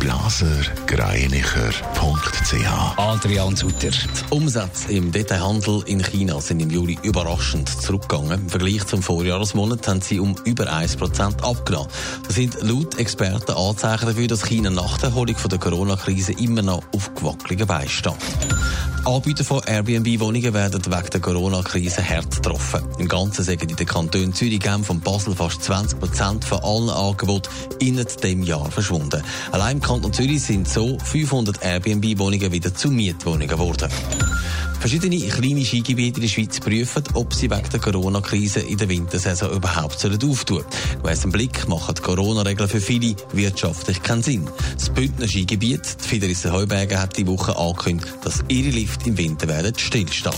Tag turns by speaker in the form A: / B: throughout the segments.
A: blasergreinicher.ch
B: Adrian Sutter.
C: Die Umsätze im Detailhandel in China sind im Juli überraschend zurückgegangen. Im Vergleich zum Vorjahresmonat haben sie um über 1% abgenommen. Das sind laut Experten Anzeichen dafür, dass China nach der Erholung von der Corona-Krise immer noch auf gewackeligen Beinen steht. Anbieter von Airbnb-Wohnungen werden wegen der Corona-Krise hart getroffen. Im Ganzen sagen in den Kantonen Zürich, Genf und Basel fast 20 Prozent von allen Angeboten in diesem Jahr verschwunden. Allein im Kanton Zürich sind so 500 Airbnb-Wohnungen wieder zu Mietwohnungen geworden. Verschiedene kleine Skigebiete in der Schweiz prüfen, ob sie wegen der Corona-Krise in der Wintersaison überhaupt auftun sollen. Gemäss dem Blick machen die Corona-Regeln für viele wirtschaftlich keinen Sinn. Das Bündner Skigebiet, die Fiderische Heuberge, hat die Woche angekündigt, dass ihre Lift im Winter werden stillstehen.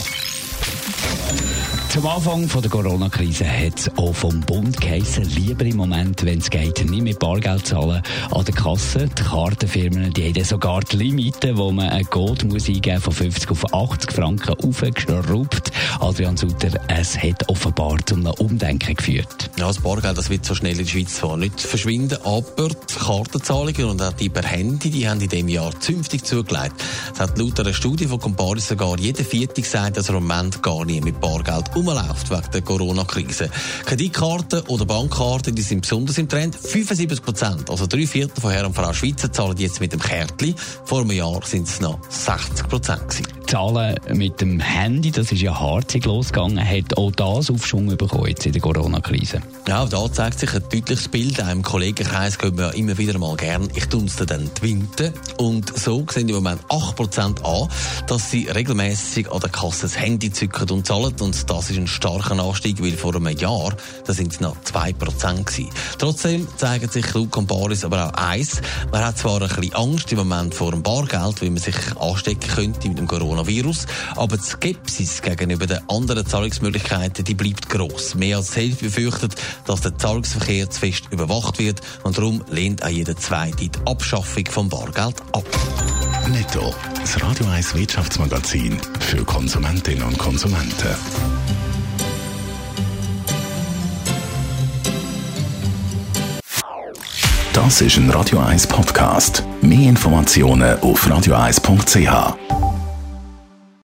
B: Zum Anfang der Corona-Krise hat es auch vom Bund geheißen, lieber im Moment, wenn es geht, nicht mit Bargeld zahlen an der Kasse. Die Kartenfirmen die haben sogar die Limite, wo man ein muss eingeben von 50 auf 80 Franken aufgeschraubt. Adrian Sutter, es hat offenbar zu einem Umdenken geführt.
C: Ja, das Bargeld das wird so schnell in der Schweiz zwar nicht verschwinden, aber die Kartenzahlungen und auch die per Handy, die haben in diesem Jahr zünftig zugelegt. Es hat laut einer Studie von Comparis sogar jeder Vierte gesagt, dass er im Moment gar nicht mit Bargeld rumläuft wegen der Corona-Krise. Kreditkarten oder Bankkarten, die sind besonders im Trend. 75 Prozent, also drei Viertel von Herrn und Frau Schweizer zahlen jetzt mit dem Kärtchen. Vor einem Jahr sind es noch 60 Prozent
B: Zahlen mit dem Handy, das ist ja harzig losgegangen, hat auch das Aufschwung bekommen jetzt in der Corona-Krise.
C: Ja, da zeigt sich ein deutliches Bild. Auch im Kollegenkreis gehen wir immer wieder mal gern. Ich tue es dann die Winte. Und so sehen im Moment 8% an, dass sie regelmäßig an der Kasse das Handy zücken und zahlen. Und das ist ein starker Anstieg, weil vor einem Jahr, da sind es noch 2% gewesen. Trotzdem zeigen sich laut Comparis aber auch eins. Man hat zwar ein bisschen Angst im Moment vor dem Bargeld, weil man sich anstecken könnte mit dem Corona Coronavirus. Aber die Skepsis gegenüber den anderen Zahlungsmöglichkeiten, die bleibt gross. Mehr als die befürchtet, dass der Zahlungsverkehr zu fest überwacht wird und darum lehnt auch jeder Zweite die Abschaffung vom Bargeld ab.
A: Netto, das Radio 1 Wirtschaftsmagazin für Konsumentinnen und Konsumenten. Das ist ein Radio 1 Podcast. Mehr Informationen auf radio1.ch.